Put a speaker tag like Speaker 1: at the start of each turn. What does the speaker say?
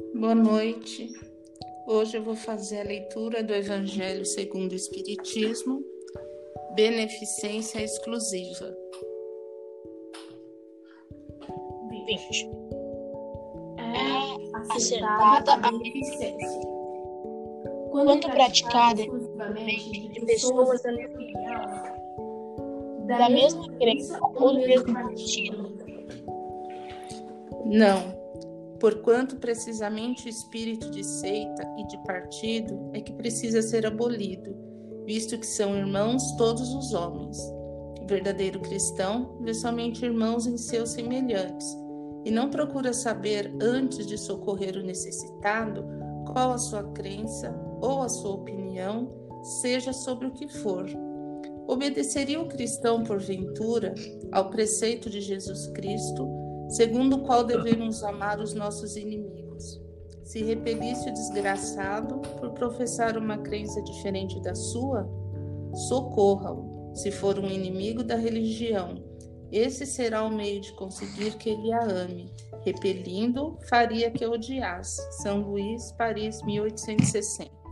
Speaker 1: Boa noite. Hoje eu vou fazer a leitura do Evangelho segundo o Espiritismo, Beneficência Exclusiva.
Speaker 2: 20. É acertada a beneficência. Quando praticada exclusivamente de pessoas da da mesma crença ou do mesmo partido?
Speaker 1: Não porquanto precisamente o espírito de seita e de partido é que precisa ser abolido, visto que são irmãos todos os homens. O verdadeiro cristão vê somente irmãos em seus semelhantes e não procura saber, antes de socorrer o necessitado, qual a sua crença ou a sua opinião, seja sobre o que for. Obedeceria o cristão, porventura, ao preceito de Jesus Cristo? Segundo o qual devemos amar os nossos inimigos. Se repelisse o desgraçado por professar uma crença diferente da sua, socorra-o, se for um inimigo da religião. Esse será o meio de conseguir que ele a ame. Repelindo, faria que odiasse. São Luís, Paris, 1860.